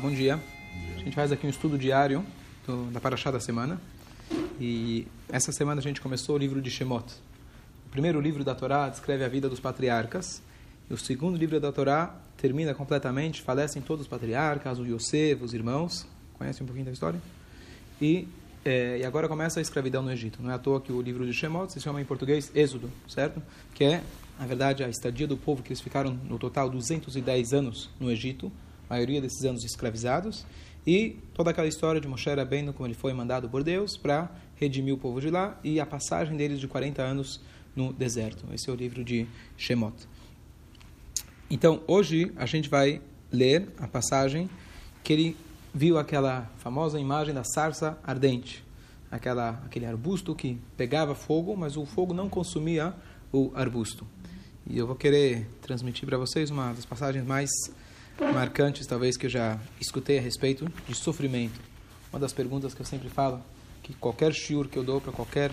Bom dia. A gente faz aqui um estudo diário do, da Paraxá da semana. E essa semana a gente começou o livro de Shemot. O primeiro livro da Torá descreve a vida dos patriarcas. E o segundo livro da Torá termina completamente, falecem todos os patriarcas, o Yosef, os irmãos. Conhecem um pouquinho da história? E, é, e agora começa a escravidão no Egito. Não é à toa que o livro de Shemot se chama em português Êxodo, certo? Que é, na verdade, a estadia do povo que eles ficaram no total 210 anos no Egito maioria desses anos escravizados, e toda aquela história de Moshe Rabbeinu, como ele foi mandado por Deus para redimir o povo de lá, e a passagem deles de 40 anos no deserto. Esse é o livro de Shemot. Então, hoje a gente vai ler a passagem que ele viu aquela famosa imagem da sarça ardente, aquela, aquele arbusto que pegava fogo, mas o fogo não consumia o arbusto. E eu vou querer transmitir para vocês uma das passagens mais marcantes, talvez, que eu já escutei a respeito de sofrimento. Uma das perguntas que eu sempre falo, que qualquer shiur que eu dou para qualquer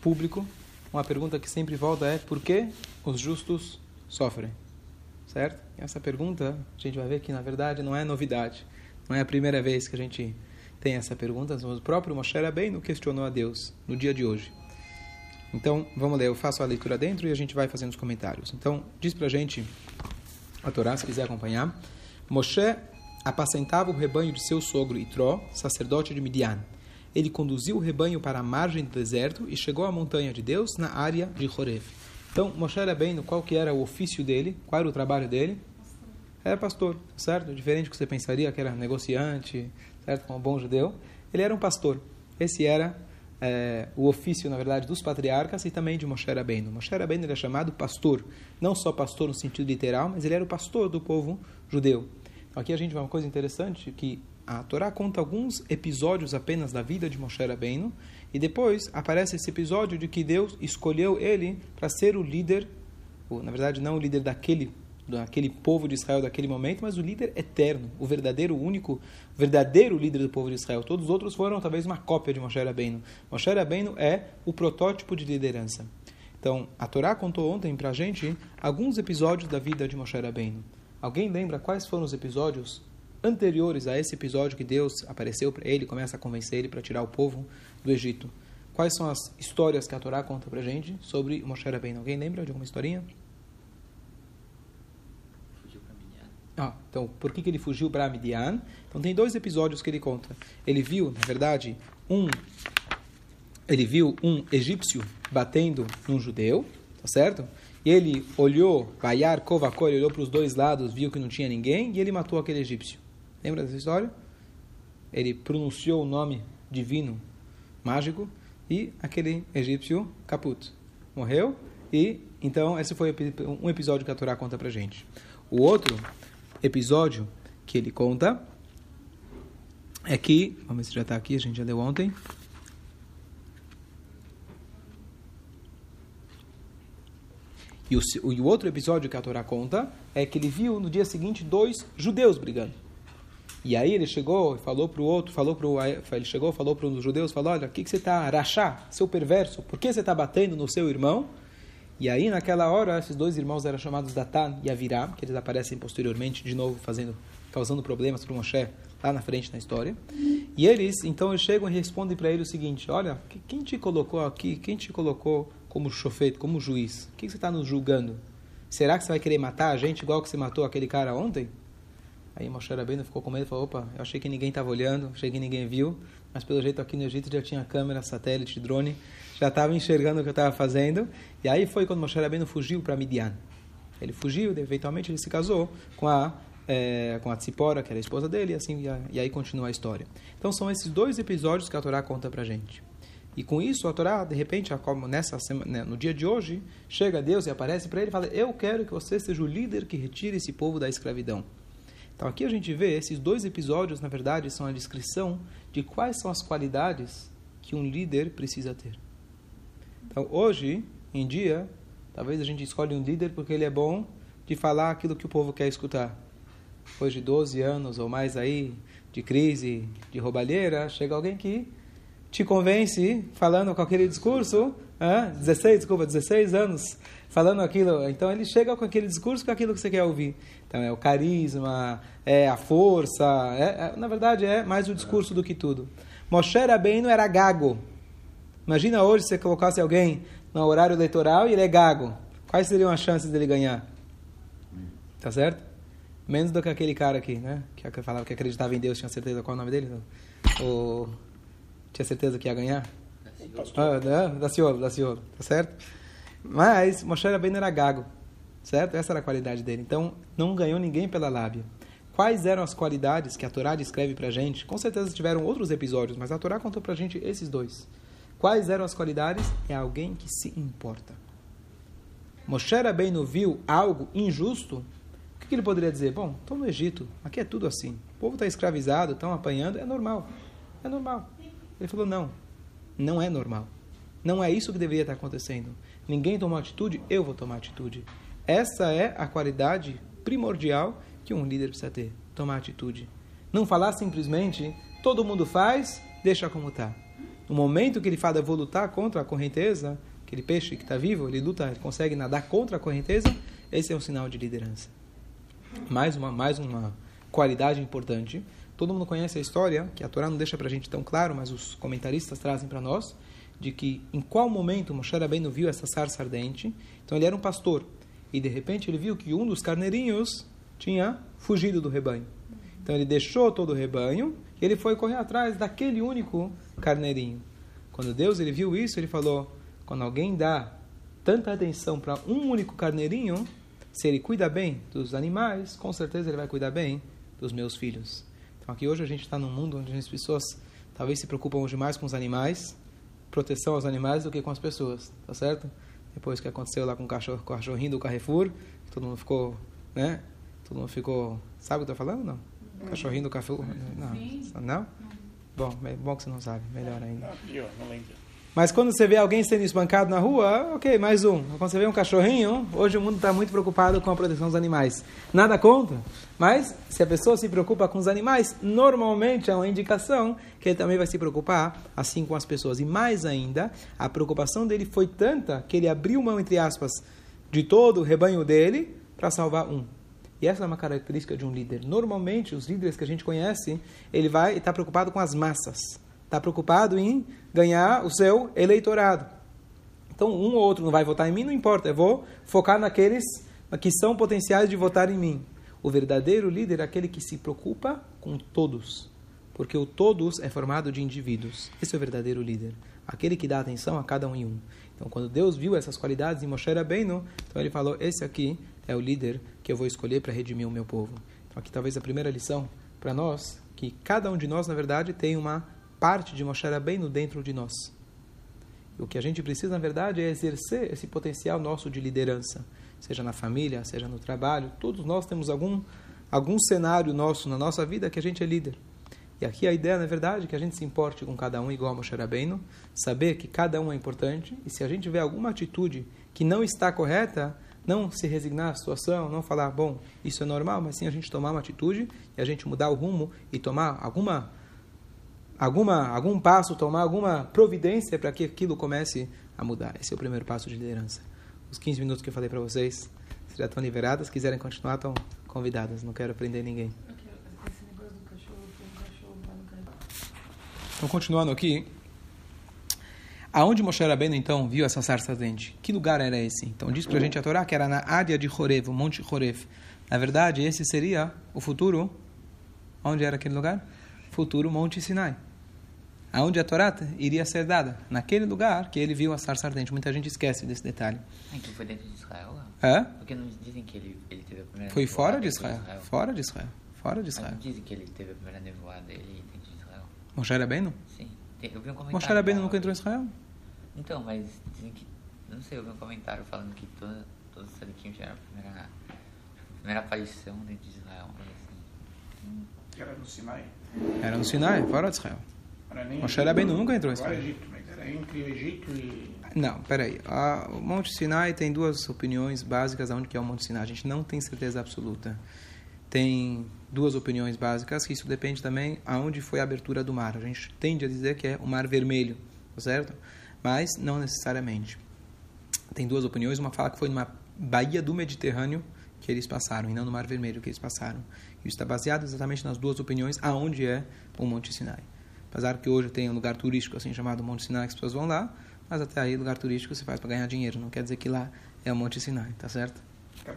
público, uma pergunta que sempre volta é por que os justos sofrem? Certo? Essa pergunta, a gente vai ver que, na verdade, não é novidade. Não é a primeira vez que a gente tem essa pergunta. O próprio Moshe Rabbeinu questionou a Deus no dia de hoje. Então, vamos ler. Eu faço a leitura dentro e a gente vai fazendo os comentários. Então, diz para a gente a Torá, se quiser acompanhar. Moshe apacentava o rebanho de seu sogro Itró, sacerdote de Midian. Ele conduziu o rebanho para a margem do deserto e chegou à montanha de Deus na área de Horeb. Então, Moshe era bem no qual que era o ofício dele, qual era o trabalho dele? Era pastor, certo? Diferente do que você pensaria que era negociante, certo? Como um bom judeu. Ele era um pastor. Esse era é, o ofício, na verdade, dos patriarcas e também de Moshe Rabbeinu. Moshe Rabbeinu ele é chamado pastor, não só pastor no sentido literal, mas ele era o pastor do povo judeu. Então, aqui a gente vê uma coisa interessante, que a Torá conta alguns episódios apenas da vida de Moshe Rabbeinu, e depois aparece esse episódio de que Deus escolheu ele para ser o líder, ou, na verdade não o líder daquele daquele povo de Israel daquele momento, mas o líder eterno, o verdadeiro, único, verdadeiro líder do povo de Israel. Todos os outros foram talvez uma cópia de Moshe Rabbeinu. Moshe Rabbeinu é o protótipo de liderança. Então, a Torá contou ontem para a gente alguns episódios da vida de Moshe Rabbeinu. Alguém lembra quais foram os episódios anteriores a esse episódio que Deus apareceu para ele, começa a convencer ele para tirar o povo do Egito? Quais são as histórias que a Torá conta para a gente sobre Moshe Rabbeinu? Alguém lembra de alguma historinha? Ah, então, por que, que ele fugiu para Midian? Então, tem dois episódios que ele conta. Ele viu, na verdade, um ele viu um egípcio batendo num judeu, tá certo? E ele olhou, Vaiar, Kovakor, olhou para os dois lados, viu que não tinha ninguém e ele matou aquele egípcio. Lembra dessa história? Ele pronunciou o nome divino, mágico, e aquele egípcio, caput, morreu. E então esse foi um episódio que a Torá conta pra gente. O outro episódio que ele conta é que, vamos ver se já está aqui, a gente já deu ontem. E o, e o outro episódio que a Torá conta é que ele viu no dia seguinte dois judeus brigando. E aí ele chegou e falou para o outro, falou pro, ele chegou, falou para um dos judeus, falou, olha, o que, que você está, rachá, seu perverso, por que você está batendo no seu irmão? E aí, naquela hora, esses dois irmãos eram chamados Datan e Avirá, que eles aparecem posteriormente, de novo, fazendo, causando problemas para o Moshe lá na frente na história. E eles, então, chegam e respondem para ele o seguinte: Olha, quem te colocou aqui, quem te colocou como chofete, como juiz? O que você está nos julgando? Será que você vai querer matar a gente igual que você matou aquele cara ontem? Aí Moshe Rabbeinu ficou com medo e falou: Opa, eu achei que ninguém estava olhando, achei que ninguém viu, mas pelo jeito aqui no Egito já tinha câmera, satélite, drone já estava enxergando o que eu estava fazendo. E aí foi quando Moshe Rabbeinu fugiu para Midian. Ele fugiu, eventualmente ele se casou com a é, com a Tzipora, que era a esposa dele, e assim e aí continua a história. Então são esses dois episódios que a Torá conta para gente. E com isso a Torá, de repente, como nessa semana, né, no dia de hoje, chega Deus e aparece para ele e fala: "Eu quero que você seja o líder que retire esse povo da escravidão". Então aqui a gente vê esses dois episódios, na verdade, são a descrição de quais são as qualidades que um líder precisa ter. Então, hoje em dia, talvez a gente escolhe um líder porque ele é bom de falar aquilo que o povo quer escutar. Depois de 12 anos ou mais aí de crise, de roubalheira, chega alguém que te convence falando com aquele discurso, ah, 16, desculpa, 16 anos falando aquilo. Então ele chega com aquele discurso com aquilo que você quer ouvir. Então é o carisma, é a força, é, é, na verdade é mais o discurso do que tudo. Moshe Rabbeinu era gago. Imagina hoje se você colocasse alguém no horário eleitoral e ele é gago. Quais seriam as chances dele ganhar? Tá certo? Menos do que aquele cara aqui, né? Que falava que acreditava em Deus, tinha certeza qual é o nome dele? O... Tinha certeza que ia ganhar? Ah, da, da Ciolo, da Ciolo, tá certo? Mas Moshe Rabbeinu era gago, certo? Essa era a qualidade dele. Então, não ganhou ninguém pela lábia. Quais eram as qualidades que a Torá descreve pra gente? Com certeza tiveram outros episódios, mas a Torá contou pra gente esses dois. Quais eram as qualidades? É alguém que se importa. Moshe Rabbeinu viu algo injusto, o que, ele poderia dizer? Bom, estou no Egito, aqui é tudo assim. O povo está escravizado, estão apanhando, é normal. É normal. Ele falou, não, não é normal. Não é isso que deveria estar acontecendo. Ninguém tomou atitude, eu vou tomar atitude. Essa é a qualidade primordial que um líder precisa ter, tomar atitude. Não falar simplesmente, todo mundo faz, deixa como está. No momento que ele fala, vou lutar contra a correnteza, aquele peixe que está vivo, ele luta, ele consegue nadar contra a correnteza, esse é um sinal de liderança. Mais uma, mais uma qualidade importante. Todo mundo conhece a história, que a Torá não deixa para a gente tão claro, mas os comentaristas trazem para nós, de que em qual momento Moshe Rabbeinu viu essa sarça ardente. Então ele era um pastor e de repente ele viu que um dos carneirinhos tinha fugido do rebanho. Então ele deixou todo o rebanho e ele foi correr atrás daquele único carneirinho. Quando Deus ele viu isso, ele falou: quando alguém dá tanta atenção para um único carneirinho, se ele cuida bem dos animais, com certeza ele vai cuidar bem dos meus filhos. Então aqui hoje a gente está num mundo onde as pessoas talvez se preocupam hoje mais com os animais proteção aos animais do que com as pessoas, tá certo? Depois que aconteceu lá com o cachorro, com o cachorrinho do Carrefour, todo mundo ficou, né? Todo mundo ficou, sabe o que eu tô falando? Não. Cachorrinho do Carrefour, não. Não? Bom, é bom que você não sabe, melhor ainda. Não lembro. Mas quando você vê alguém sendo espancado na rua, ok, mais um. Quando você vê um cachorrinho, hoje o mundo está muito preocupado com a proteção dos animais. Nada contra, mas se a pessoa se preocupa com os animais, normalmente é uma indicação que ele também vai se preocupar assim com as pessoas. E mais ainda, a preocupação dele foi tanta que ele abriu mão, entre aspas, de todo o rebanho dele para salvar um. E essa é uma característica de um líder. Normalmente, os líderes que a gente conhece, ele vai estar preocupado com as massas está preocupado em ganhar o seu eleitorado. Então, um ou outro não vai votar em mim, não importa, eu vou focar naqueles que são potenciais de votar em mim. O verdadeiro líder é aquele que se preocupa com todos, porque o todos é formado de indivíduos. Esse é o verdadeiro líder, aquele que dá atenção a cada um e um. Então, quando Deus viu essas qualidades em Moshe Rabbeinu, então ele falou: esse aqui é o líder que eu vou escolher para redimir o meu povo. Então, aqui talvez a primeira lição para nós, que cada um de nós, na verdade, tem uma parte de Moshe Rabbeinu dentro de nós. O que a gente precisa, na verdade, é exercer esse potencial nosso de liderança, seja na família, seja no trabalho. Todos nós temos algum, algum cenário nosso na nossa vida que a gente é líder. E aqui a ideia, na verdade, é que a gente se importe com cada um igual a Moshe Rabbeinu, saber que cada um é importante, e se a gente vê alguma atitude que não está correta, não se resignar à situação, não falar, bom, isso é normal, mas sim a gente tomar uma atitude e a gente mudar o rumo e tomar alguma alguma, algum passo, tomar alguma providência para que aquilo comece a mudar. Esse é o primeiro passo de liderança. Os 15 minutos que eu falei para vocês já estão liberadas. Se quiserem continuar, estão convidadas. Não quero prender ninguém. Então, continuando aqui. Aonde Moshe Rabbeinu, então, viu essa sarça ardente? Que lugar era esse? Então, diz para a gente a Torá que era na área de Horev, o Monte Horev. Na verdade, esse seria o futuro. Onde era aquele lugar? Futuro Monte Sinai aonde a Torá iria ser dada, naquele lugar que ele viu a sarça ardente. Muita gente esquece desse detalhe. Então foi dentro de Israel? É? Porque não dizem que ele, ele teve a primeira Foi fora de Israel. Israel. Fora de Israel. Fora de Israel. Mas não dizem que ele teve a primeira nevoada dele dentro de Israel? Moshe Rabbeinu? Sim. Eu vi um comentário. Moshe Rabbeinu nunca entrou em Israel? Então, mas dizem que... Não sei, eu vi um comentário falando que toda, todos os sadiquim já era a primeira, a primeira aparição dentro de Israel. Assim. Era no Sinai? Era no Sinai, fora de Israel. Moshe Rabbeinu nunca entrou em Israel. Egito, mas era entre Egito e... Não, peraí. O Monte Sinai tem duas opiniões básicas aonde que é o Monte Sinai. A gente não tem certeza absoluta. Tem duas opiniões básicas, que isso depende também aonde foi a abertura do mar. A gente tende a dizer que é o Mar Vermelho, tá certo? Mas não necessariamente. Tem duas opiniões, uma fala que foi numa baía do Mediterrâneo que eles passaram, e não no Mar Vermelho que eles passaram. Isso está baseado exatamente nas duas opiniões, aonde é o Monte Sinai. Apesar que hoje tem um lugar turístico assim chamado Monte Sinai, que as pessoas vão lá, mas até aí lugar turístico se faz para ganhar dinheiro, não quer dizer que lá é o Monte Sinai, tá certo?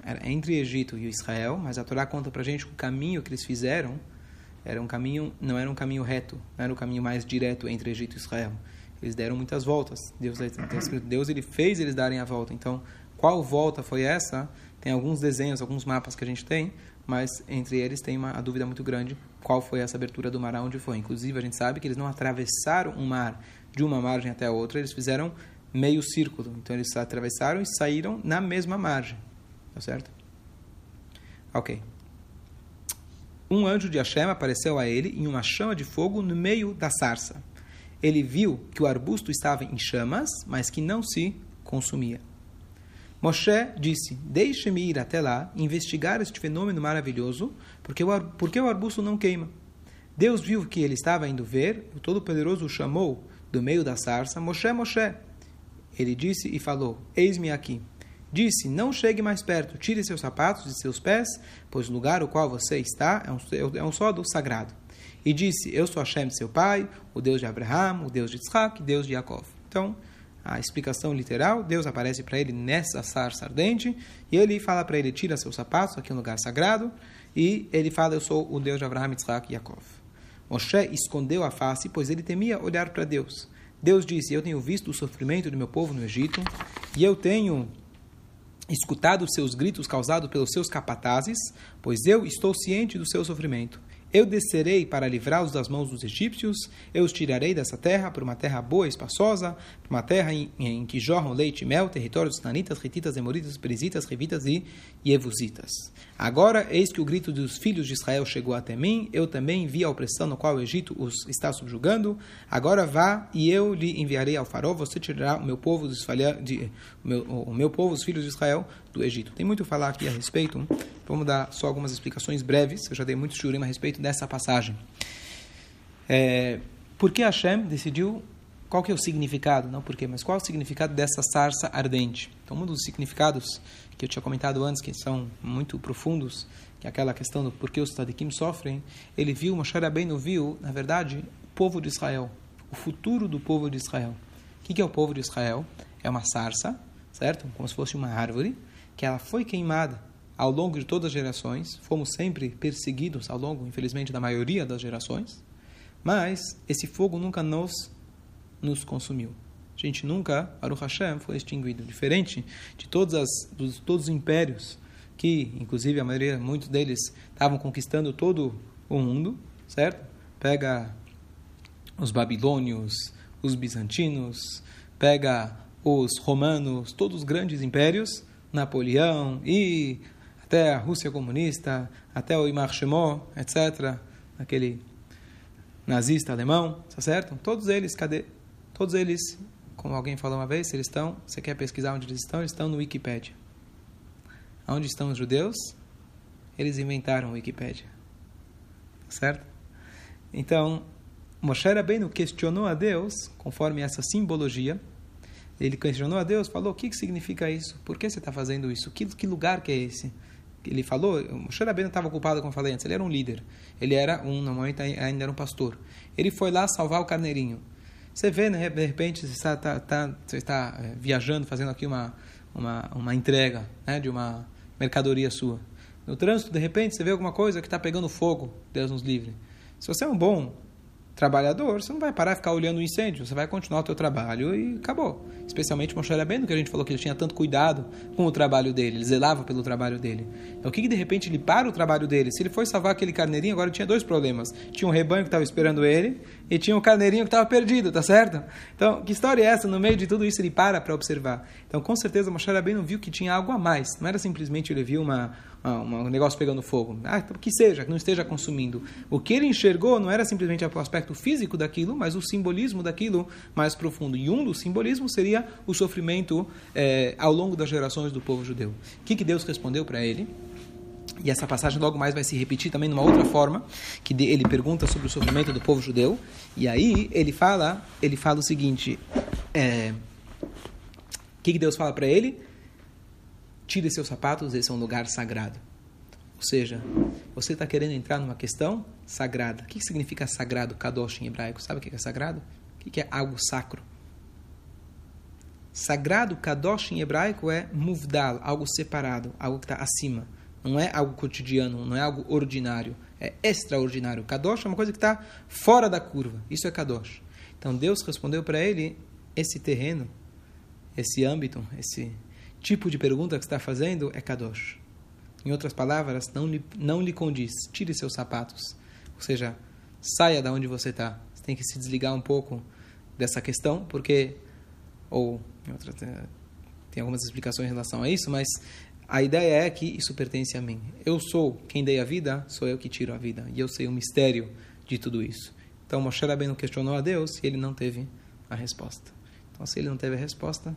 Era entre Egito e Israel, mas a Torá conta para gente que o caminho que eles fizeram era um caminho, não era um caminho reto, não era o caminho mais direto entre Egito e Israel. Eles deram muitas voltas. Deus, Deus ele fez eles darem a volta. Então, qual volta foi essa? Tem alguns desenhos, alguns mapas que a gente tem, mas entre eles tem uma a dúvida muito grande qual foi essa abertura do mar, onde foi. Inclusive, a gente sabe que eles não atravessaram um mar de uma margem até a outra, eles fizeram meio círculo. Então, eles atravessaram e saíram na mesma margem. Tá certo? Ok. Um anjo de Hashem apareceu a ele em uma chama de fogo no meio da sarça. Ele viu que o arbusto estava em chamas, mas que não se consumia. Moshe disse: Deixe-me ir até lá investigar este fenômeno maravilhoso, porque o, porque o arbusto não queima. Deus viu que ele estava indo ver, o Todo-Poderoso o chamou do meio da sarça: Moshe, Moshe. Ele disse e falou: Eis-me aqui. Disse: Não chegue mais perto, tire seus sapatos de seus pés, pois o lugar o qual você está é um, é um sódio sagrado. E disse: Eu sou Hashem, seu pai, o Deus de Abraham, o Deus de Isaac, Deus de Jacob. Então, a explicação literal: Deus aparece para ele nessa sarça ardente, e ele fala para ele: Tira seus sapatos, aqui é um lugar sagrado. E ele fala: Eu sou o Deus de Abraham, Isaac e Jacob. Moshe escondeu a face, pois ele temia olhar para Deus. Deus disse: Eu tenho visto o sofrimento do meu povo no Egito, e eu tenho escutado os seus gritos causados pelos seus capatazes, pois eu estou ciente do seu sofrimento. Eu descerei para livrá-los das mãos dos egípcios, eu os tirarei dessa terra para uma terra boa e espaçosa, para uma terra em, em, que jorram leite e mel, território dos nanitas, retitas, emoritas, perizitas, revitas e Yevusitas. Agora, eis que o grito dos filhos de Israel chegou até mim, eu também vi a opressão no qual o Egito os está subjugando. Agora vá e eu lhe enviarei ao farol, você tirará o meu povo, dos de, o, meu, o meu povo, os filhos de Israel, do Egito. Tem muito a falar aqui a respeito, vamos dar só algumas explicações breves, eu já dei muito shurim a respeito dessa passagem. É, por que Hashem decidiu qual que é o significado, não por quê, mas qual é o significado dessa sarça ardente? Então, um dos significados que eu tinha comentado antes, que são muito profundos, que é aquela questão do porquê os tzadikim sofrem, ele viu, Moshe Rabbeinu viu, na verdade, o povo de Israel, o futuro do povo de Israel. O que é o povo de Israel? É uma sarça, certo? Como se fosse uma árvore, que ela foi queimada ao longo de todas as gerações, fomos sempre perseguidos ao longo, infelizmente, da maioria das gerações, mas esse fogo nunca nos nos consumiu. A gente nunca, Baruch Hashem, foi extinguido. Diferente de todos, as, dos, todos os impérios que, inclusive, a maioria, muitos deles estavam conquistando todo o mundo, certo? Pega os babilônios, os bizantinos, pega os romanos, todos os grandes impérios, Napoleão e até a Rússia comunista, até o Imar Shemó, etc., aquele nazista alemão, tá certo? Todos eles, cadê? Todos eles, como alguém falou uma vez, eles estão, você quer pesquisar onde eles estão? Eles estão no Wikipedia. Onde estão os judeus? Eles inventaram o Wikipedia. Certo? Então, Moshe Rabbeinu questionou a Deus, conforme essa simbologia, ele questionou a Deus, falou, o que, que significa isso? Por que você está fazendo isso? Que, que lugar que é esse? Ele falou, Moshe Rabbeinu estava ocupado, como eu falei antes, ele era um líder. Ele era um, normalmente ainda era um pastor. Ele foi lá salvar o carneirinho. Você vê, né, de repente, você está, tá, tá, você está é, viajando, fazendo aqui uma, uma, uma entrega né, de uma mercadoria sua. No trânsito, de repente, você vê alguma coisa que está pegando fogo, Deus nos livre. Se você é um bom trabalhador, você não vai parar e ficar olhando o incêndio, você vai continuar o teu trabalho e acabou. Especialmente Moshe Rabbeinu, que a gente falou que ele tinha tanto cuidado com o trabalho dele, ele zelava pelo trabalho dele. Então o que, que de repente ele para o trabalho dele? Se ele foi salvar aquele carneirinho, agora tinha dois problemas. Tinha um rebanho que estava esperando ele e tinha um carneirinho que estava perdido, tá certo? Então, que história é essa? No meio de tudo isso ele para para observar. Então, com certeza Moshe Rabbeinu viu que tinha algo a mais. Não era simplesmente ele viu uma um negócio pegando fogo. Ah, então, que seja, que não esteja consumindo. O que ele enxergou não era simplesmente o aspecto físico daquilo, mas o simbolismo daquilo mais profundo. E um dos simbolismos seria o sofrimento é, ao longo das gerações do povo judeu. O que, que Deus respondeu para ele? E essa passagem logo mais vai se repetir também numa outra forma, que ele pergunta sobre o sofrimento do povo judeu. E aí ele fala, ele fala o seguinte: é, o que, que Deus fala para ele? Tire seus sapatos, esse é um lugar sagrado. Ou seja, você está querendo entrar numa questão sagrada. O que, que significa sagrado, kadosh em hebraico? Sabe o que é sagrado? O que, que é algo sacro? Sagrado, kadosh em hebraico é muvdal, algo separado, algo que está acima. Não é algo cotidiano, não é algo ordinário, é extraordinário. Kadosh é uma coisa que está fora da curva. Isso é Kadosh. Então Deus respondeu para ele esse terreno, esse âmbito, esse tipo de pergunta que está fazendo é Kadosh. Em outras palavras, não lhe, não lhe condiz. Tire seus sapatos. Ou seja, saia da onde você está. Você tem que se desligar um pouco dessa questão, porque. Ou. Outra, tem algumas explicações em relação a isso, mas a ideia é que isso pertence a mim. Eu sou quem dei a vida, sou eu que tiro a vida. E eu sei o mistério de tudo isso. Então Moshe Rabbeinu questionou a Deus e ele não teve a resposta. Então se ele não teve a resposta,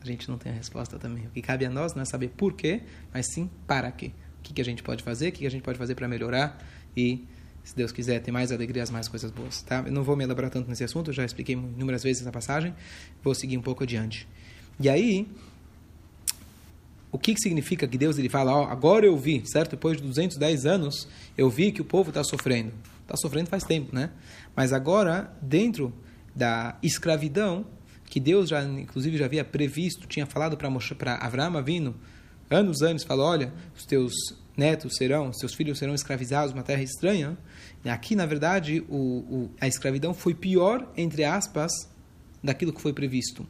a gente não tem a resposta também. O que cabe a nós não é saber por quê, mas sim para quê. O que, que a gente pode fazer, o que, que a gente pode fazer para melhorar e, se Deus quiser, ter mais alegrias, mais coisas boas. Tá? Eu não vou me elaborar tanto nesse assunto, já expliquei inúmeras vezes essa passagem, vou seguir um pouco adiante. E aí, o que, que significa que Deus ele fala, ó, agora eu vi, certo? Depois de 210 anos, eu vi que o povo está sofrendo. Está sofrendo faz tempo, né? Mas agora, dentro da escravidão, que Deus já, inclusive, já havia previsto, tinha falado para Abraão vindo anos antes, falou, olha, os teus netos serão, seus filhos serão escravizados numa terra estranha. Aqui, na verdade, o, o, a escravidão foi pior, entre aspas, daquilo que foi previsto.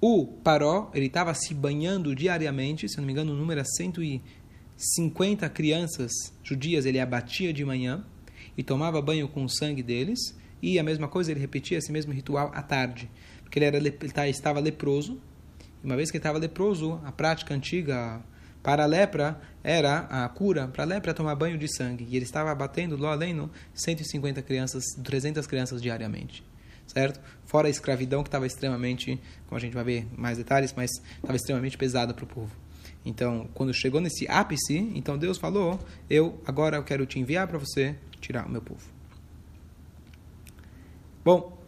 O Paró, ele estava se banhando diariamente, se não me engano, o número é 150 crianças judias, ele abatia de manhã e tomava banho com o sangue deles, e a mesma coisa, ele repetia esse mesmo ritual à tarde, porque ele, era, ele estava leproso, e uma vez que ele estava leproso, a prática antiga para a lepra era a cura, para a lepra tomar banho de sangue, e ele estava abatendo, lá além, 150 crianças, 300 crianças diariamente certo? Fora a escravidão que estava extremamente, como a gente vai ver mais detalhes, mas estava extremamente pesada para o povo. Então, quando chegou nesse ápice, então Deus falou: Eu agora eu quero te enviar para você tirar o meu povo. Bom,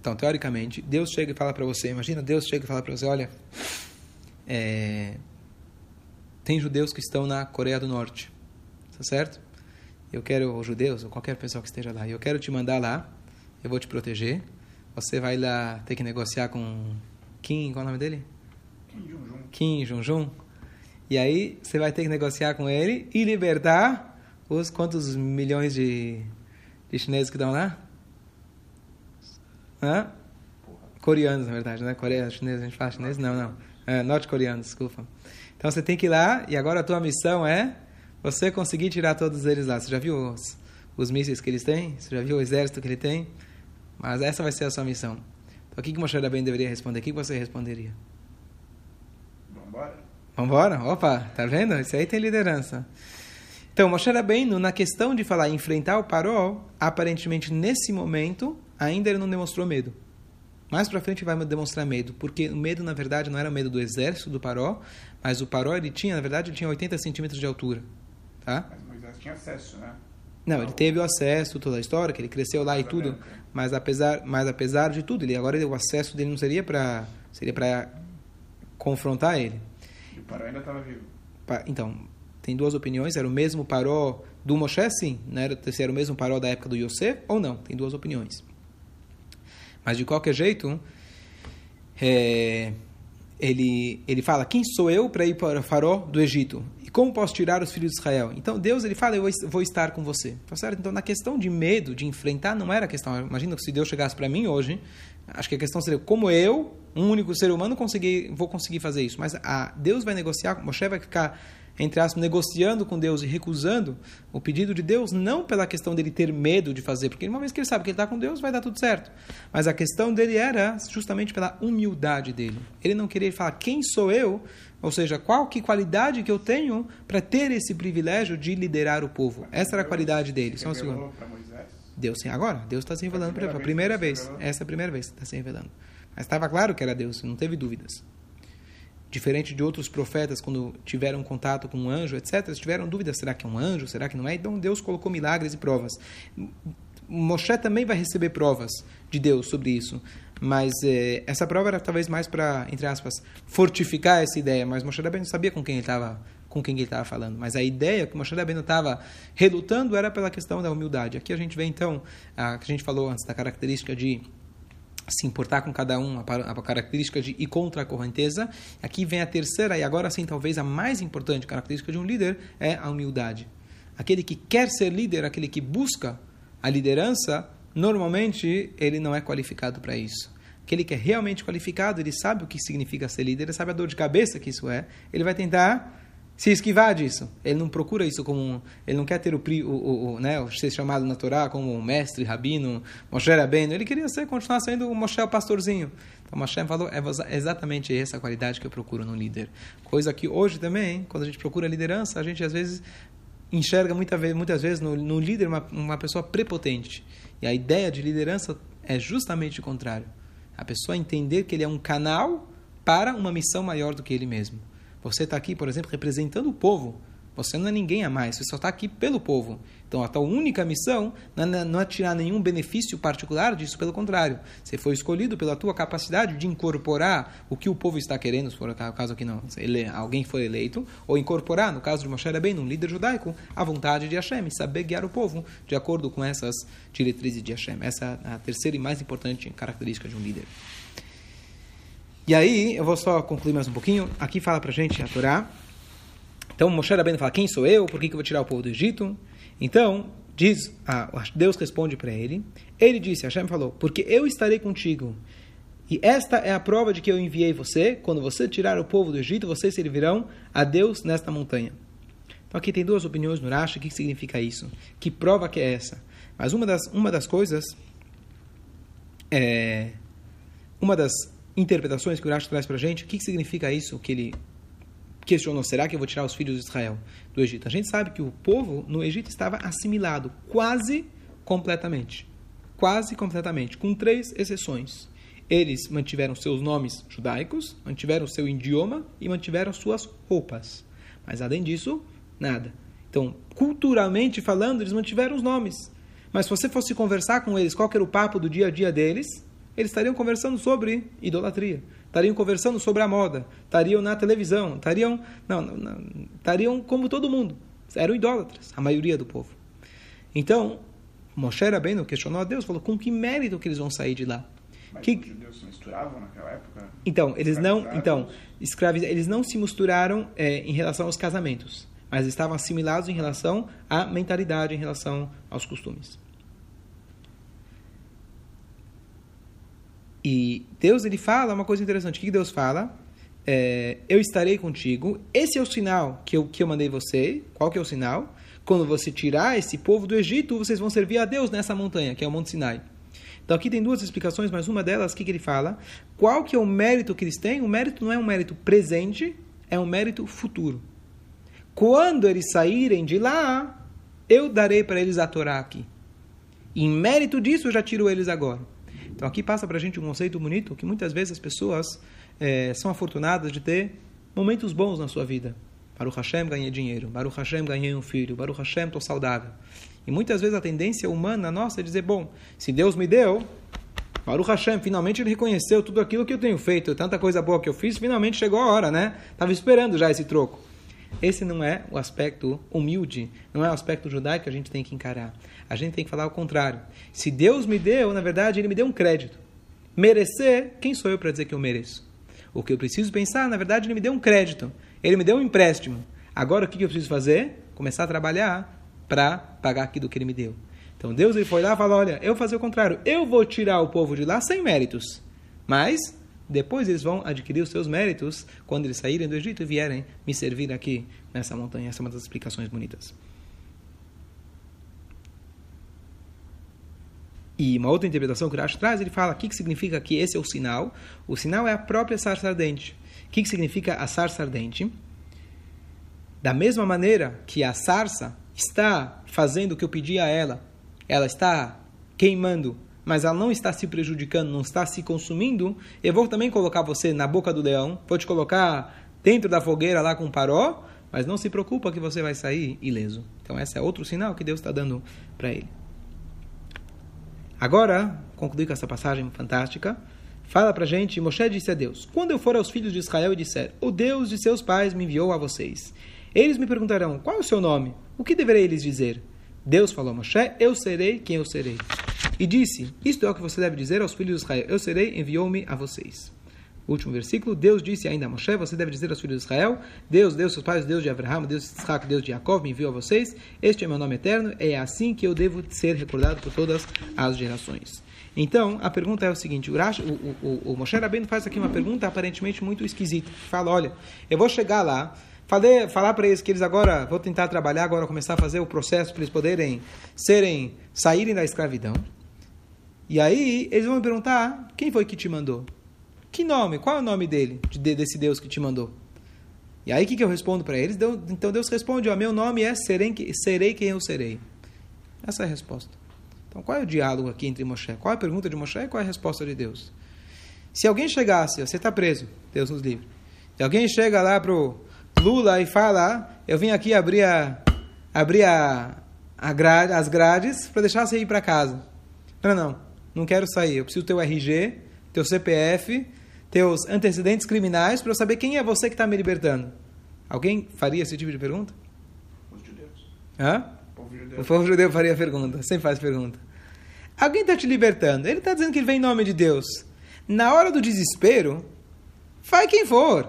então teoricamente Deus chega e fala para você: Imagina Deus chega e fala para você: Olha, é, tem judeus que estão na Coreia do Norte, tá certo? Eu quero os judeus ou qualquer pessoa que esteja lá, eu quero te mandar lá, eu vou te proteger você vai lá ter que negociar com Kim, qual é o nome dele? Kim Jong-un. Kim Jong-un. E aí você vai ter que negociar com ele e libertar os quantos milhões de, de chineses que estão lá? Coreanos, na verdade, né? Coreia, chinês, a gente fala chinês? Não, não. É, norte-coreanos, desculpa. Então você tem que ir lá e agora a tua missão é você conseguir tirar todos eles lá. Você já viu os, os mísseis que eles têm? Você já viu o exército que ele tem? Mas essa vai ser a sua missão. Então, o que, que Moshe Rabbeinu deveria responder? O que, que você responderia? Vambora. Vambora? Opa, tá vendo? Isso aí tem liderança. Então, Moshe Rabbeinu, na questão de falar enfrentar o Paró, aparentemente, nesse momento, ainda ele não demonstrou medo. Mais para frente vai demonstrar medo, porque o medo, na verdade, não era o medo do exército do Paró, mas o Paró, ele tinha, na verdade, ele tinha 80 centímetros de altura. Tá? Mas Moisés tinha acesso, né? Não, ele teve o acesso, toda a história, que ele cresceu lá e tudo, mas apesar, mas apesar de tudo, ele agora o acesso dele não seria para seria para confrontar ele. E o Paró ainda estava vivo. Então, tem duas opiniões, era o mesmo Paró do Moshe, sim, era, se era o mesmo Paró da época do Yosef ou não, tem duas opiniões. Mas de qualquer jeito, é, ele, ele fala, quem sou eu para ir para o Faró do Egito? como posso tirar os filhos de Israel? Então Deus ele fala, eu vou estar com você. Tá certo? Então na questão de medo, de enfrentar, não era a questão. Imagina que se Deus chegasse para mim hoje, acho que a questão seria como eu, um único ser humano, conseguir, vou conseguir fazer isso. Mas a, Deus vai negociar, Moshe vai ficar entre aspas, negociando com Deus e recusando o pedido de Deus, não pela questão dele ter medo de fazer, porque uma vez que ele sabe que ele está com Deus, vai dar tudo certo. Mas a questão dele era justamente pela humildade dele. Ele não queria falar, quem sou eu? Ou seja, qual que qualidade que eu tenho para ter esse privilégio de liderar o povo? Essa era a qualidade dele. Só um segundo. Deus sim, agora, Deus está se revelando para. A primeira vez. Essa é a primeira vez que está se revelando. Mas estava claro que era Deus, não teve dúvidas. Diferente de outros profetas quando tiveram contato com um anjo, etc., tiveram dúvidas, será que é um anjo, será que não é? Então Deus colocou milagres e provas. Moshe também vai receber provas de Deus sobre isso, mas eh, essa prova era talvez mais para, entre aspas, fortificar essa ideia, mas Moshe Rabbeinu sabia com quem ele estava com quem ele estava falando. Mas a ideia que Moshe Rabbeinu estava relutando era pela questão da humildade. Aqui a gente vê então, a que a gente falou antes da característica de se importar com cada um, a, característica de ir contra a correnteza. Aqui vem a terceira, e agora sim, talvez a mais importante característica de um líder, é a humildade. Aquele que quer ser líder, aquele que busca a liderança, normalmente ele não é qualificado para isso. Aquele que é realmente qualificado, ele sabe o que significa ser líder, ele sabe a dor de cabeça que isso é, ele vai tentar se esquivar disso. Ele não procura isso como um, ele não quer ter o, o, o, né, ser chamado na Torá como um mestre, rabino, Moshe Rabbeinu. Ele queria ser, continuar sendo o Moshe o pastorzinho. Então Moshe falou, é exatamente essa qualidade que eu procuro no líder. Coisa que hoje também, quando a gente procura liderança, a gente às vezes enxerga muita muitas vezes no, no líder uma, uma pessoa prepotente. E a ideia de liderança é justamente o contrário. A pessoa entender que ele é um canal para uma missão maior do que ele mesmo. Você está aqui, por exemplo, representando o povo. Você não é ninguém a mais, você só está aqui pelo povo. Então, a tua única missão não é, é tirar nenhum benefício particular disso, pelo contrário. Você foi escolhido pela tua capacidade de incorporar o que o povo está querendo, se for o caso que não, ele, alguém foi eleito, ou incorporar, no caso de Moshe bem um líder judaico, a vontade de Hashem, saber guiar o povo de acordo com essas diretrizes de Hashem. Essa é a terceira e mais importante característica de um líder. E aí, eu vou só concluir mais um pouquinho. Aqui fala pra gente a Torá. Então, Moshe Rabbeinu fala, quem sou eu? Por que, que eu vou tirar o povo do Egito? Então, diz, ah, Deus responde para ele. Ele disse, Hashem falou, porque eu estarei contigo. E esta é a prova de que eu enviei você. Quando você tirar o povo do Egito, vocês servirão a Deus nesta montanha. Então aqui tem duas opiniões no Rashi. O que significa isso? Que prova que é essa? Mas uma das, uma das coisas é... Uma das interpretações que o Rashi traz para a gente. O que, que significa isso que ele questionou? Será que eu vou tirar os filhos de Israel do Egito? A gente sabe que o povo no Egito estava assimilado quase completamente. Quase completamente, com três exceções. Eles mantiveram seus nomes judaicos, mantiveram seu idioma e mantiveram suas roupas. Mas além disso, nada. Então, culturalmente falando, eles mantiveram os nomes. Mas se você fosse conversar com eles, qual era o papo do dia a dia deles? Eles estariam conversando sobre idolatria, estariam conversando sobre a moda, estariam na televisão, estariam, não, não, estariam como todo mundo, eram idólatras, a maioria do povo. Então, Moshe Rabbeinu questionou a Deus, falou, com que mérito que eles vão sair de lá? Mas que... os judeus se misturavam naquela época? Então, eles não, então, escraviz... eles não se misturaram é, em relação aos casamentos, mas estavam assimilados em relação à mentalidade, em relação aos costumes. E Deus ele fala uma coisa interessante. O que Deus fala? É, eu estarei contigo. Esse é o sinal que eu, que eu mandei você. Qual que é o sinal? Quando você tirar esse povo do Egito, vocês vão servir a Deus nessa montanha, que é o Monte Sinai. Então aqui tem duas explicações, mas uma delas, o que, que ele fala? Qual que é o mérito que eles têm? O mérito não é um mérito presente, é um mérito futuro. Quando eles saírem de lá, eu darei para eles a Torá aqui. Em mérito disso, eu já tiro eles agora. Então aqui passa para a gente um conceito bonito que muitas vezes as pessoas é, são afortunadas de ter momentos bons na sua vida. Baruch Hashem ganhei dinheiro, Baruch Hashem ganhei um filho, Baruch Hashem estou saudável. E muitas vezes a tendência humana nossa é dizer, bom, se Deus me deu, Baruch Hashem, finalmente ele reconheceu tudo aquilo que eu tenho feito, tanta coisa boa que eu fiz, finalmente chegou a hora, né? Estava esperando já esse troco. Esse não é o aspecto humilde, não é o aspecto judaico que a gente tem que encarar. A gente tem que falar o contrário. Se Deus me deu, na verdade, Ele me deu um crédito. Merecer, quem sou eu para dizer que eu mereço? O que eu preciso pensar, na verdade, Ele me deu um crédito. Ele me deu um empréstimo. Agora, o que eu preciso fazer? Começar a trabalhar para pagar aquilo que Ele me deu. Então, Deus ele foi lá e falou, olha, eu vou fazer o contrário. Eu vou tirar o povo de lá sem méritos. Mas depois eles vão adquirir os seus méritos quando eles saírem do Egito e vierem me servir aqui nessa montanha. Essa é uma das explicações bonitas. E uma outra interpretação que o Rashi traz, ele fala o que, que significa que esse é o sinal. O sinal é a própria sarça ardente. O que, que significa a sarça ardente? Da mesma maneira que a sarça está fazendo o que eu pedi a ela, ela está queimando mas ela não está se prejudicando, não está se consumindo, eu vou também colocar você na boca do leão, vou te colocar dentro da fogueira lá com paró, mas não se preocupa que você vai sair ileso. Então, esse é outro sinal que Deus está dando para ele. Agora, concluir com essa passagem fantástica, fala para gente, Moshe disse a Deus, quando eu for aos filhos de Israel e disser, o Deus de seus pais me enviou a vocês, eles me perguntarão, qual é o seu nome? O que deverei lhes dizer? Deus falou a Moshe, eu serei quem eu serei. E disse, isto é o que você deve dizer aos filhos de Israel, eu serei, enviou-me a vocês. Último versículo, Deus disse ainda a Moshe, você deve dizer aos filhos de Israel, Deus, Deus seus pais, Deus de Abraão, Deus de Isaac, Deus de Jacob, me enviou a vocês, este é meu nome eterno, é assim que eu devo ser recordado por todas as gerações. Então, a pergunta é o seguinte, o, o, o, o Moshe Rabbeinu faz aqui uma pergunta aparentemente muito esquisita. Fala, olha, eu vou chegar lá, Falei, falar para eles que eles agora vou tentar trabalhar agora começar a fazer o processo para eles poderem serem saírem da escravidão. E aí eles vão me perguntar quem foi que te mandou, que nome, qual é o nome dele, de, desse Deus que te mandou. E aí o que, que eu respondo para eles? Então Deus responde: ó, meu nome é serei, serei quem eu serei. Essa é a resposta. Então qual é o diálogo aqui entre Moshe? Qual é a pergunta de Moshe e qual é a resposta de Deus? Se alguém chegasse, você está preso, Deus nos livre. Se alguém chega lá pro Lula e fala: Eu vim aqui abrir, a, abrir a, a grade, as grades para deixar você ir para casa. Não, não, não quero sair. Eu preciso teu RG, teu CPF, teus antecedentes criminais para eu saber quem é você que está me libertando. Alguém faria esse tipo de pergunta? Os judeus. Hã? O povo judeu. O povo judeu faria a pergunta, sempre faz pergunta. Alguém está te libertando, ele está dizendo que ele vem em nome de Deus. Na hora do desespero, vai quem for.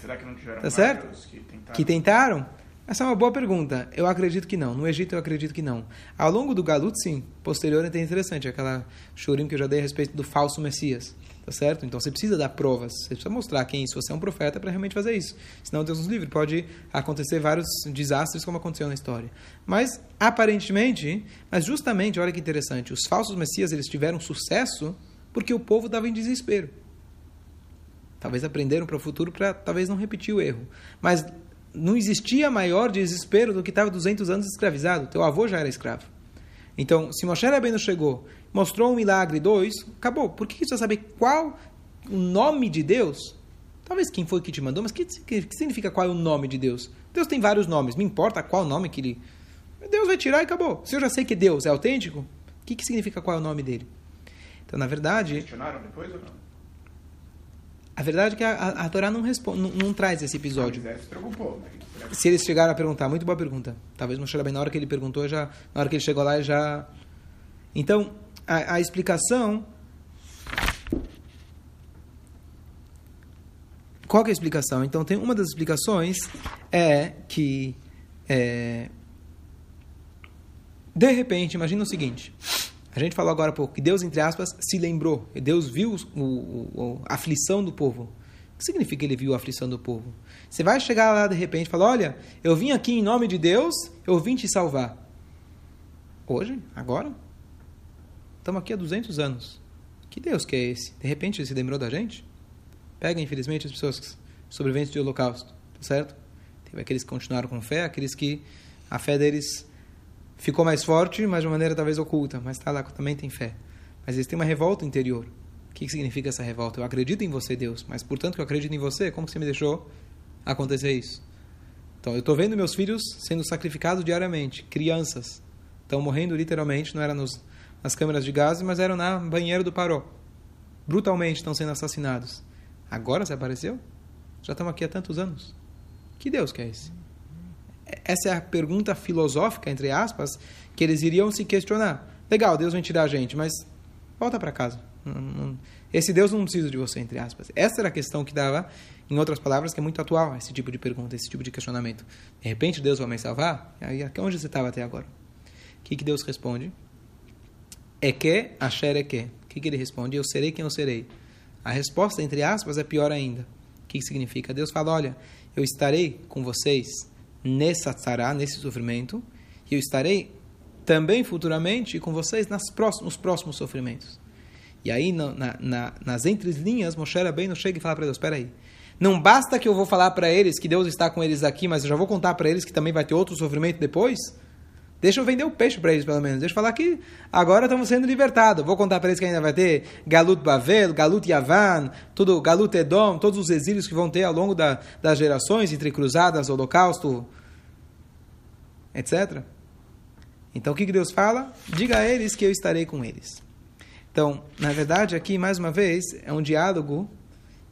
Será que não tiveram Tá certo? que tentaram? Que tentaram? Essa é uma boa pergunta. Eu acredito que não. No Egito eu acredito que não. Ao longo do Galut, sim. Posterior é interessante. Aquela shurim que eu já dei a respeito do falso Messias. Tá certo? Então você precisa dar provas. Você precisa mostrar quem se você é um profeta para realmente fazer isso. Senão Deus nos livre. Pode acontecer vários desastres como aconteceu na história. Mas, aparentemente, mas justamente, olha que interessante. Os falsos Messias eles tiveram sucesso porque o povo estava em desespero. Talvez aprenderam para o futuro para talvez não repetir o erro. Mas não existia maior desespero do que estava 200 anos escravizado. Teu avô já era escravo. Então, se Moshe Rabbeinu chegou, mostrou um milagre, dois, acabou. Por que você saber qual o nome de Deus? Talvez quem foi que te mandou, mas o que, que, que, significa qual é o nome de Deus? Deus tem vários nomes, me importa qual nome que ele... Deus vai tirar e acabou. Se eu já sei que Deus é autêntico, o que, que significa qual é o nome dele? Então, na verdade... Questionaram depois ou não? A verdade é que a, a, a Torá não, responde, não, não, traz esse episódio. Moisés se preocupou. Né? Se eles chegaram a perguntar, muito boa pergunta. Talvez Moshe bem na hora que ele perguntou, já, na hora que ele chegou lá, já. Então, a, a explicação. Qual é a explicação? Então, tem uma das explicações é que é, de repente, imagina o seguinte. A gente falou agora há pouco que Deus, entre aspas, se lembrou. Deus viu o, o, a aflição do povo. O que significa que ele viu a aflição do povo? Você vai chegar lá de repente e falar: Olha, eu vim aqui em nome de Deus, eu vim te salvar. Hoje? Agora? Estamos aqui há 200 anos. Que Deus que é esse? De repente ele se lembrou da gente? Pega, infelizmente, as pessoas sobreviventes do Holocausto, tá certo? Teve aqueles que continuaram com fé, aqueles que a fé deles ficou mais forte, mas de uma maneira talvez oculta, mas está lá, também tem fé. Mas eles têm uma revolta interior. O que significa essa revolta? Eu acredito em você, Deus, mas portanto que eu acredito em você, como você me deixou acontecer isso? Então, eu estou vendo meus filhos sendo sacrificados diariamente, crianças. Estão morrendo literalmente, não era nos, nas câmeras de gás, mas eram na banheiro do Paró. Brutalmente estão sendo assassinados. Agora você apareceu? Já estamos aqui há tantos anos. Que Deus que é esse? Essa é a pergunta filosófica, entre aspas, que eles iriam se questionar. Legal, Deus vem tirar a gente, mas volta para casa. Esse Deus não precisa de você, entre aspas. Essa era a questão que dava, em outras palavras, que é muito atual, esse tipo de pergunta, esse tipo de questionamento. De repente, Deus vai me salvar? Aí, onde você estava até agora? O que, que Deus responde? É que, Asher é que. O que, que ele responde? Eu serei quem eu serei. A resposta, entre aspas, é pior ainda. O que, que significa? Deus fala, olha, eu estarei com vocês nessa tzara, nesse sofrimento, e eu estarei também futuramente com vocês nas próximos, nos próximos sofrimentos. E aí, na, na, nas entrelinhas, Moshe não chega e fala para Deus, espera aí, não basta que eu vou falar para eles que Deus está com eles aqui, mas eu já vou contar para eles que também vai ter outro sofrimento depois? Deixa eu vender o peixe para eles, pelo menos. Deixa eu falar que agora estamos sendo libertados. Vou contar para eles que ainda vai ter Galut Bavel, Galut Yavan, tudo, Galut Edom, todos os exílios que vão ter ao longo da, das gerações, entre cruzadas, holocausto, etc. Então o que, que Deus fala? Diga a eles que eu estarei com eles. Então, na verdade, aqui, mais uma vez, é um diálogo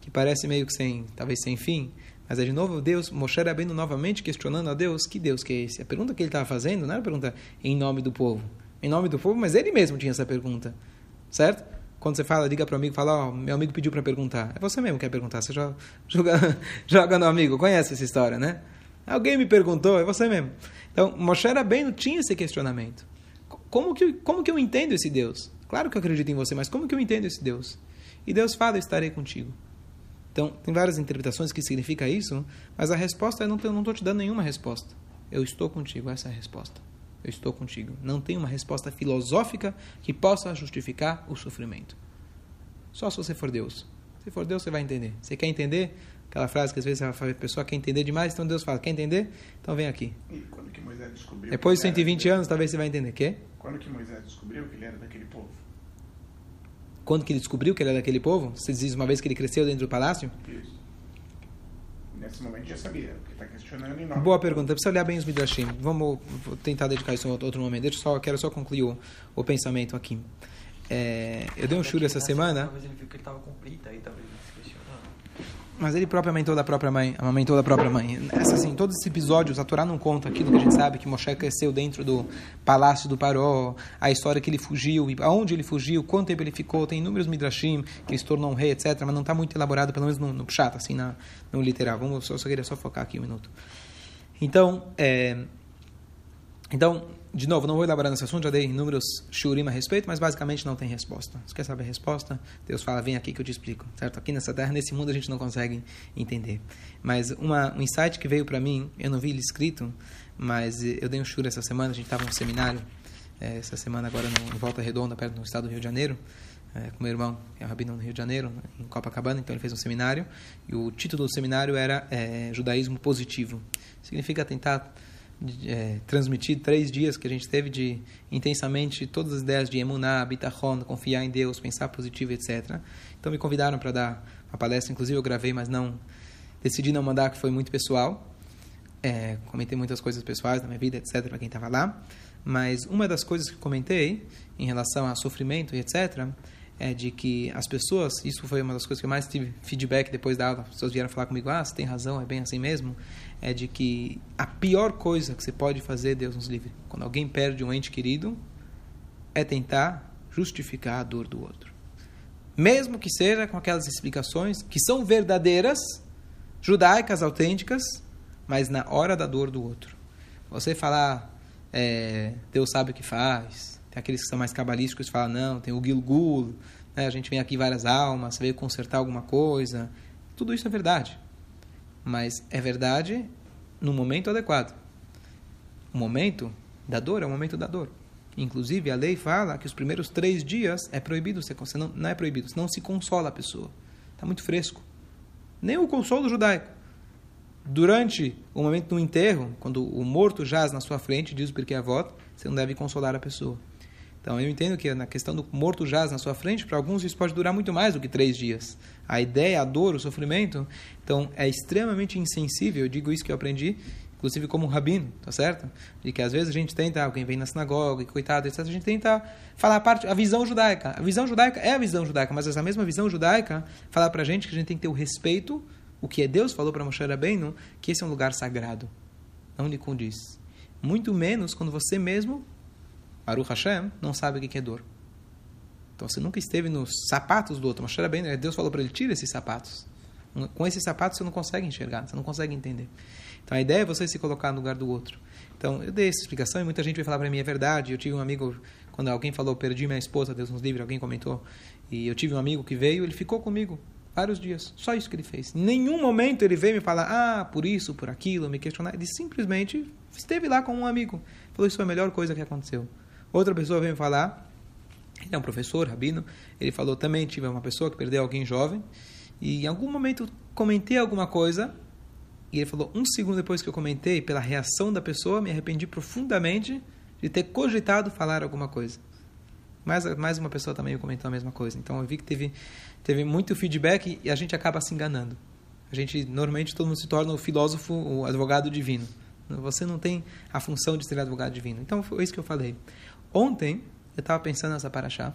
que parece meio que sem, talvez sem fim, mas é de novo Deus, Moshe Rabbeinu novamente questionando a Deus, que Deus que é esse? A pergunta que ele estava fazendo não era a pergunta em nome do povo. Em nome do povo, mas ele mesmo tinha essa pergunta. Certo? Quando você fala, liga para o amigo, fala, ó, oh, meu amigo pediu para perguntar. É você mesmo que quer perguntar, você joga, joga, joga no amigo, conhece essa história, né? Alguém me perguntou, é você mesmo. Então, Moshe Rabbeinu tinha esse questionamento. Como que, como que eu entendo esse Deus? Claro que eu acredito em você, mas como que eu entendo esse Deus? E Deus fala, eu estarei contigo. Então, tem várias interpretações que significa isso, mas a resposta é não não estou te dando nenhuma resposta. Eu estou contigo, essa é a resposta. Eu estou contigo. Não tem uma resposta filosófica que possa justificar o sofrimento. Só se você for Deus. Se for Deus, você vai entender. Você quer entender? Aquela frase que às vezes a pessoa quer entender demais, então Deus fala, quer entender? Então vem aqui. E quando que Moisés descobriu Depois de que ele 120 era- anos, talvez você vai entender. Quê? Quando que Moisés descobriu que ele era daquele povo? Quando que ele descobriu que ele era daquele povo? Você diz uma vez que ele cresceu dentro do palácio? Isso. Nesse momento já sabia, porque está questionando em nome. Boa pergunta. Precisa olhar bem os Midrashim. Vamos vou tentar dedicar isso a outro momento. Deixa eu só, quero só concluir o, o pensamento aqui. É, eu dei um shur essa semana, Talvez ele viu que ele estava com Brita aí, talvez ele se questionando. Mas ele próprio amamentou da própria mãe. Amamentou da própria mãe. Essa, assim, todos esses episódios, a Torá não conta aquilo que a gente sabe, que Moshe cresceu dentro do palácio do Paró, a história que ele fugiu, aonde ele fugiu, quanto tempo ele ficou, tem inúmeros Midrashim, que ele se tornou um rei, etc., mas não está muito elaborado, pelo menos no, no assim, na, no literal. Vamos, só, só queria só focar aqui um minuto. Então, é, então, de novo, não vou elaborar nesse assunto, já dei inúmeros shurim a respeito, mas basicamente não tem resposta. Você quer saber a resposta? Deus fala, vem aqui que eu te explico, certo? Aqui nessa terra, nesse mundo, a gente não consegue entender. Mas uma, um insight que veio para mim, eu não vi ele escrito, mas eu dei um shur essa semana, a gente estava num seminário, eh, essa semana agora no, em Volta Redonda, perto do estado do Rio de Janeiro, eh, com meu irmão, que é um rabino no Rio de Janeiro, em Copacabana, então ele fez um seminário, e o título do seminário era eh, Judaísmo Positivo. Significa tentar é, transmitir três dias que a gente teve de intensamente todas as ideias de emuná, bitachon, confiar em Deus, pensar positivo, etc. Então me convidaram para dar uma palestra, inclusive eu gravei, mas não decidi não mandar, que foi muito pessoal. É, comentei muitas coisas pessoais da minha vida, etc, para quem estava lá. Mas uma das coisas que comentei em relação a sofrimento e etc é de que as pessoas, isso foi uma das coisas que eu mais tive feedback depois da aula, as pessoas vieram falar comigo, ah, você tem razão, é bem assim mesmo, é de que a pior coisa que você pode fazer, Deus nos livre, quando alguém perde um ente querido, é tentar justificar a dor do outro. Mesmo que seja com aquelas explicações que são verdadeiras, judaicas, autênticas, mas na hora da dor do outro. Você falar, é, Deus sabe o que faz, tem aqueles que são mais cabalísticos que falam, não, tem o Gilgul, né, a gente vem aqui várias almas, veio consertar alguma coisa. Tudo isso é verdade. Mas é verdade no momento adequado. O momento da dor é o momento da dor. Inclusive, a lei fala que os primeiros três dias é proibido, você não, não é proibido, não se consola a pessoa. Está muito fresco. Nem o consolo judaico. Durante o momento do enterro, quando o morto jaz na sua frente, diz o a voto, você não deve consolar a pessoa. Então, eu entendo que na questão do morto jaz na sua frente, para alguns isso pode durar muito mais do que três dias. A ideia, a dor, o sofrimento, então é extremamente insensível. Eu digo isso que eu aprendi, inclusive como rabino, tá certo? De que às vezes a gente tenta, alguém vem na sinagoga, coitado, etc. A gente tenta falar a parte, a visão judaica. A visão judaica é a visão judaica, mas essa mesma visão judaica fala para a gente que a gente tem que ter o respeito, o que é Deus falou para Moshe Rabbeinu, que esse é um lugar sagrado. Não lhe condiz. Muito menos quando você mesmo Baruch Hashem, não sabe o que é dor. Então você nunca esteve nos sapatos do outro. Mas bem, Deus falou para ele: tira esses sapatos. Com esses sapatos você não consegue enxergar, você não consegue entender. Então a ideia é você se colocar no lugar do outro. Então eu dei essa explicação e muita gente vai falar para mim: é verdade. Eu tive um amigo, quando alguém falou, perdi minha esposa, Deus nos livre, alguém comentou. E eu tive um amigo que veio, ele ficou comigo vários dias. Só isso que ele fez. Em nenhum momento ele veio me falar: ah, por isso, por aquilo, me questionar. Ele simplesmente esteve lá com um amigo. Falou: isso foi a melhor coisa que aconteceu. Outra pessoa veio falar, ele é um professor, rabino, ele falou também, tive uma pessoa que perdeu alguém jovem, e em algum momento comentei alguma coisa, e ele falou, um segundo depois que eu comentei, pela reação da pessoa, me arrependi profundamente de ter cogitado falar alguma coisa. Mais, mais uma pessoa também comentou a mesma coisa. Então eu vi que teve, teve muito feedback e a gente acaba se enganando. A gente, normalmente, todo mundo se torna o filósofo, o advogado divino. Você não tem a função de ser advogado divino. Então foi isso que eu falei. Ontem, eu estava pensando nessa paraxá.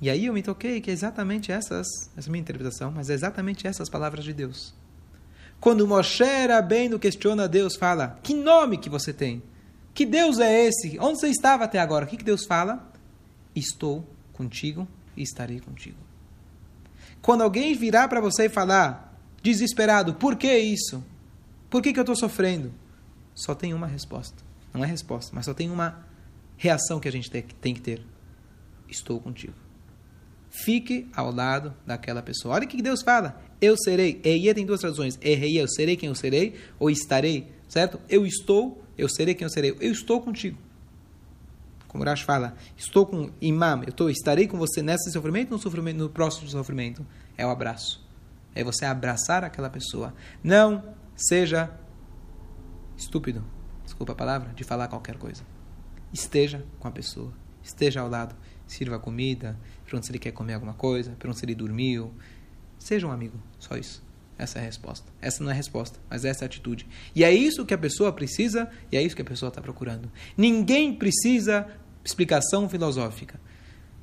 E aí eu me toquei que é exatamente essas, essa é minha interpretação, mas é exatamente essas palavras de Deus. Quando Moshe Rabbeinu questiona Deus, fala, que nome que você tem? Que Deus é esse? Onde você estava até agora? O que, que Deus fala? Estou contigo e estarei contigo. Quando alguém virar para você e falar, desesperado, por que isso? Por que, que eu estou sofrendo? Só tem uma resposta. Não é resposta, mas só tem uma reação que a gente tem que ter. Estou contigo. Fique ao lado daquela pessoa. Olha o que Deus fala. Eu serei. Eia tem duas traduções. Errei, eu serei quem eu serei. Ou estarei. Certo? Eu estou, eu serei quem eu serei. Eu estou contigo. Como Rash fala, estou com imam, eu estarei com você nesse sofrimento, no sofrimento, no próximo sofrimento. É o abraço. É você abraçar aquela pessoa. Não seja estúpido, desculpa a palavra, de falar qualquer coisa. Esteja com a pessoa. Esteja ao lado. Sirva comida, pergunte se ele quer comer alguma coisa, pergunte se ele dormiu. Seja um amigo, só isso. Essa é a resposta. Essa não é a resposta, mas essa é a atitude. E é isso que a pessoa precisa e é isso que a pessoa está procurando. Ninguém precisa explicação filosófica.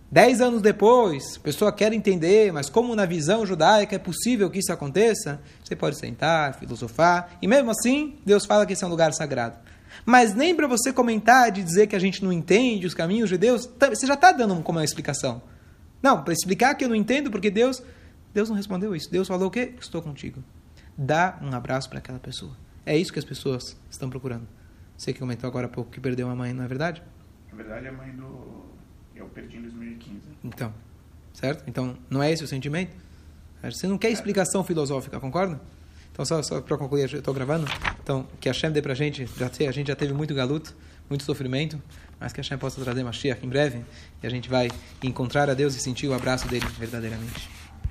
Dez anos depois, a pessoa quer entender, mas como na visão judaica é possível que isso aconteça, você pode sentar, filosofar, e mesmo assim, Deus fala que esse é um lugar sagrado. Mas nem para você comentar de dizer que a gente não entende os caminhos de Deus, tá, você já está dando como uma explicação. Não, para explicar que eu não entendo, porque Deus, Deus não respondeu isso. Deus falou o quê? Estou contigo. Dá um abraço para aquela pessoa. É isso que as pessoas estão procurando. Você que comentou agora há pouco que perdeu uma mãe, não é verdade? Na verdade, a mãe do. Eu perdi em 2015. Então, certo? Então, não é esse o sentimento? Você não quer explicação filosófica, concorda? Então, só, só para concluir, eu estou gravando. Então, que a Hashem dê para a gente, já a gente já teve muito galuto, muito sofrimento, mas que a Hashem possa trazer Mashiach em breve e a gente vai encontrar a Deus e sentir o abraço dele verdadeiramente.